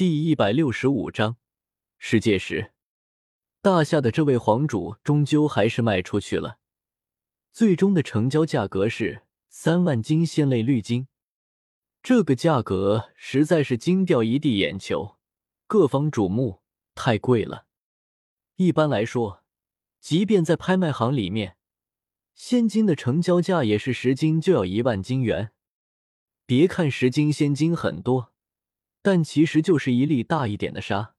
第一百六十五章世界时。大夏的这位皇主终究还是卖出去了，最终的成交价格是三万金仙类绿金。这个价格实在是惊掉一地眼球，各方瞩目，太贵了。一般来说，即便在拍卖行里面，仙金的成交价也是十金就要一万金元。别看十金仙金很多。但其实就是一粒大一点的沙。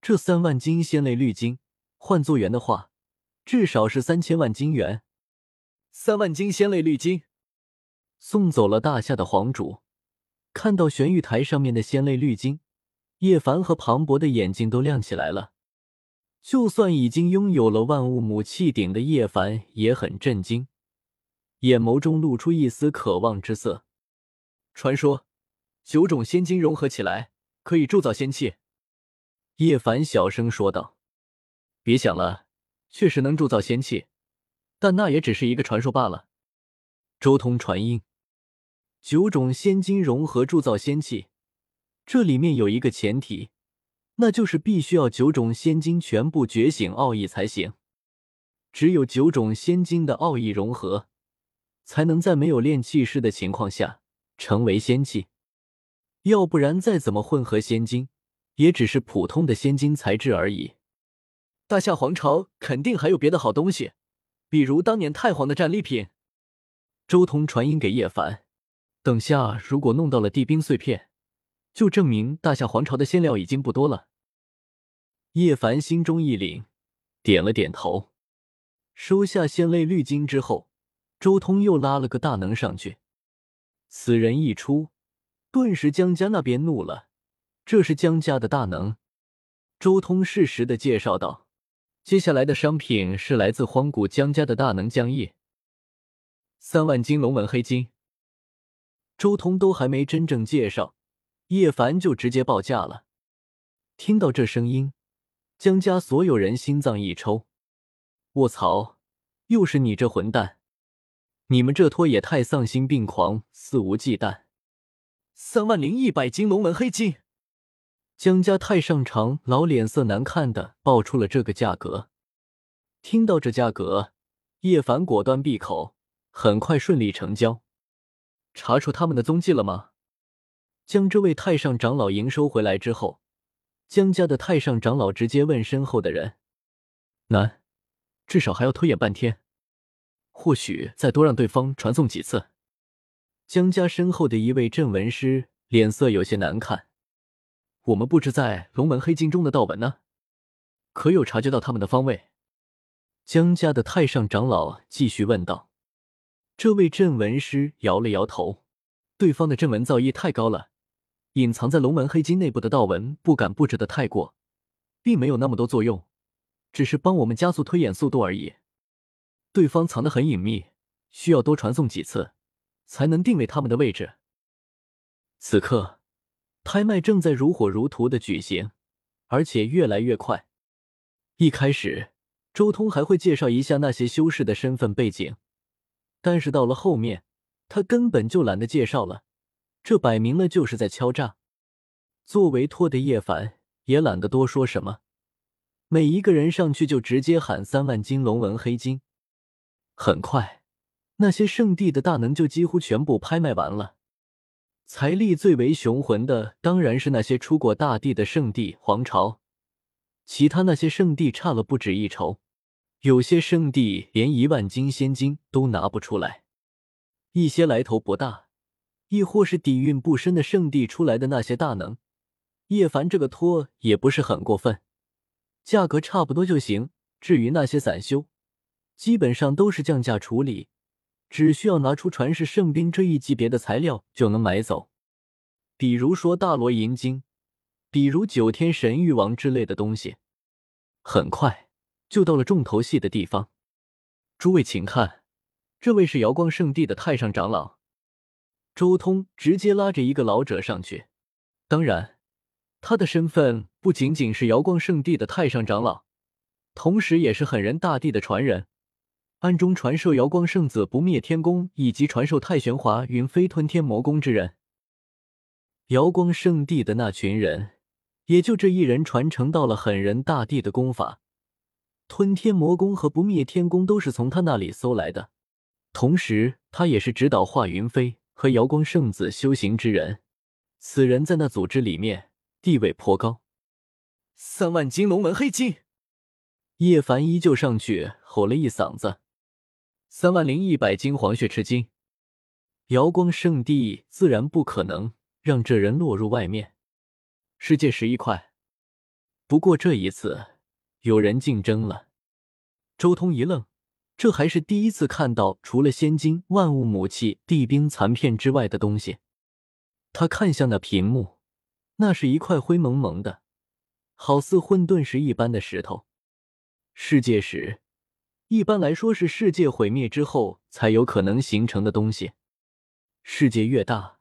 这三万金仙类绿金换作元的话，至少是三千万金元。三万金仙类绿金送走了大夏的皇主，看到玄玉台上面的仙类绿金，叶凡和庞博的眼睛都亮起来了。就算已经拥有了万物母气鼎的叶凡也很震惊，眼眸中露出一丝渴望之色。传说。九种仙金融合起来，可以铸造仙器。叶凡小声说道：“别想了，确实能铸造仙器，但那也只是一个传说罢了。”周通传音：“九种仙金融合铸造仙器，这里面有一个前提，那就是必须要九种仙金全部觉醒奥义才行。只有九种仙金的奥义融合，才能在没有炼气师的情况下成为仙器。”要不然，再怎么混合仙金，也只是普通的仙金材质而已。大夏皇朝肯定还有别的好东西，比如当年太皇的战利品。周通传音给叶凡：“等下如果弄到了地冰碎片，就证明大夏皇朝的仙料已经不多了。”叶凡心中一凛，点了点头，收下仙类绿金之后，周通又拉了个大能上去。此人一出。顿时，江家那边怒了。这是江家的大能。周通适时的介绍道：“接下来的商品是来自荒古江家的大能江叶，三万金龙纹黑金。”周通都还没真正介绍，叶凡就直接报价了。听到这声音，江家所有人心脏一抽：“卧槽！又是你这混蛋！你们这拖也太丧心病狂，肆无忌惮！”三万零一百斤龙纹黑金，江家太上长老脸色难看的报出了这个价格。听到这价格，叶凡果断闭口，很快顺利成交。查出他们的踪迹了吗？将这位太上长老营收回来之后，江家的太上长老直接问身后的人：“难，至少还要拖延半天，或许再多让对方传送几次。”江家身后的一位镇文师脸色有些难看。我们布置在龙门黑金中的道纹呢？可有察觉到他们的方位？江家的太上长老继续问道。这位镇文师摇了摇头，对方的镇文造诣太高了，隐藏在龙门黑金内部的道纹不敢布置的太过，并没有那么多作用，只是帮我们加速推演速度而已。对方藏得很隐秘，需要多传送几次。才能定位他们的位置。此刻，拍卖正在如火如荼的举行，而且越来越快。一开始，周通还会介绍一下那些修士的身份背景，但是到了后面，他根本就懒得介绍了，这摆明了就是在敲诈。作为托的叶凡也懒得多说什么，每一个人上去就直接喊三万金龙纹黑金。很快。那些圣地的大能就几乎全部拍卖完了，财力最为雄浑的当然是那些出过大地的圣地皇朝，其他那些圣地差了不止一筹，有些圣地连一万金仙金都拿不出来，一些来头不大，亦或是底蕴不深的圣地出来的那些大能，叶凡这个托也不是很过分，价格差不多就行。至于那些散修，基本上都是降价处理。只需要拿出传世圣兵这一级别的材料就能买走，比如说大罗银晶，比如九天神域王之类的东西。很快就到了重头戏的地方，诸位请看，这位是瑶光圣地的太上长老。周通直接拉着一个老者上去，当然，他的身份不仅仅是瑶光圣地的太上长老，同时也是狠人大帝的传人。暗中传授瑶光圣子不灭天功，以及传授太玄华云飞吞天魔功之人。瑶光圣地的那群人也就这一人传承到了狠人大帝的功法，吞天魔功和不灭天功都是从他那里搜来的。同时，他也是指导华云飞和瑶光圣子修行之人。此人在那组织里面地位颇高。三万金龙门黑金，叶凡依旧上去吼了一嗓子：“三万零一百金黄血赤金！”瑶光圣地自然不可能让这人落入外面。世界十一块。不过这一次有人竞争了。周通一愣，这还是第一次看到除了仙金、万物母器、地兵残片之外的东西。他看向那屏幕，那是一块灰蒙蒙的，好似混沌石一般的石头。世界石，一般来说是世界毁灭之后才有可能形成的东西。世界越大，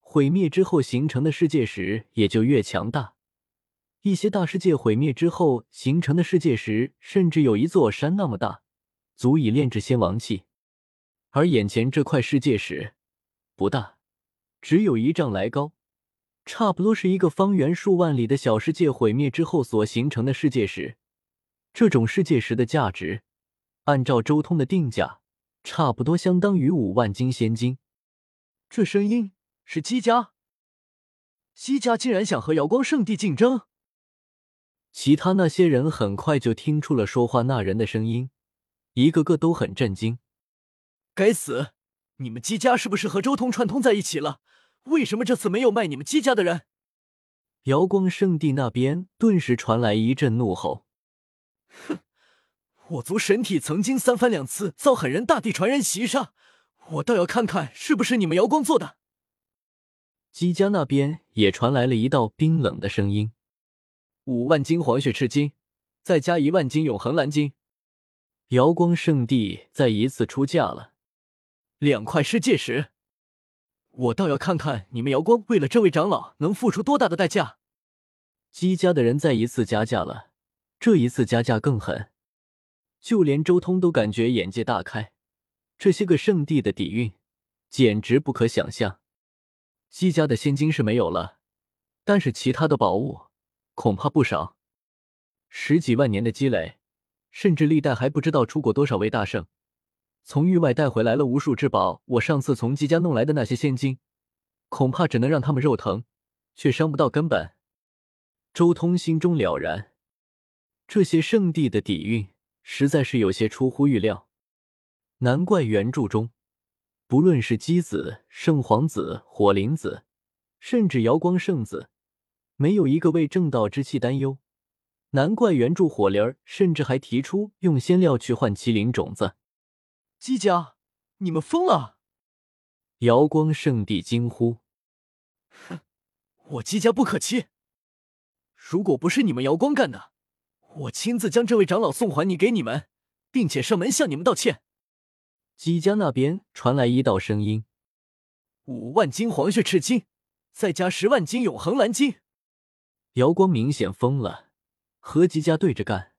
毁灭之后形成的世界石也就越强大。一些大世界毁灭之后形成的世界石，甚至有一座山那么大，足以炼制仙王器。而眼前这块世界石不大，只有一丈来高，差不多是一个方圆数万里的小世界毁灭之后所形成的世界石。这种世界石的价值，按照周通的定价，差不多相当于五万金仙金。这声音是姬家，姬家竟然想和瑶光圣地竞争。其他那些人很快就听出了说话那人的声音，一个个都很震惊。该死，你们姬家是不是和周通串通在一起了？为什么这次没有卖你们姬家的人？瑶光圣地那边顿时传来一阵怒吼：“哼，我族神体曾经三番两次遭狠人大帝传人袭杀。”我倒要看看是不是你们瑶光做的。姬家那边也传来了一道冰冷的声音：“五万金黄血赤金，再加一万金永恒蓝金。”瑶光圣地再一次出价了，两块世界石。我倒要看看你们瑶光为了这位长老能付出多大的代价。姬家的人再一次加价了，这一次加价更狠，就连周通都感觉眼界大开。这些个圣地的底蕴，简直不可想象。姬家的仙金是没有了，但是其他的宝物恐怕不少。十几万年的积累，甚至历代还不知道出过多少位大圣，从域外带回来了无数至宝。我上次从姬家弄来的那些仙金，恐怕只能让他们肉疼，却伤不到根本。周通心中了然，这些圣地的底蕴实在是有些出乎预料。难怪原著中，不论是姬子、圣皇子、火灵子，甚至瑶光圣子，没有一个为正道之气担忧。难怪原著火灵儿甚至还提出用仙料去换麒麟种子。姬家，你们疯了！瑶光圣地惊呼：“哼，我姬家不可欺！如果不是你们瑶光干的，我亲自将这位长老送还你给你们，并且上门向你们道歉。”姬家那边传来一道声音：“五万金黄血赤金，再加十万金永恒蓝金。”瑶光明显疯了，和姬家对着干。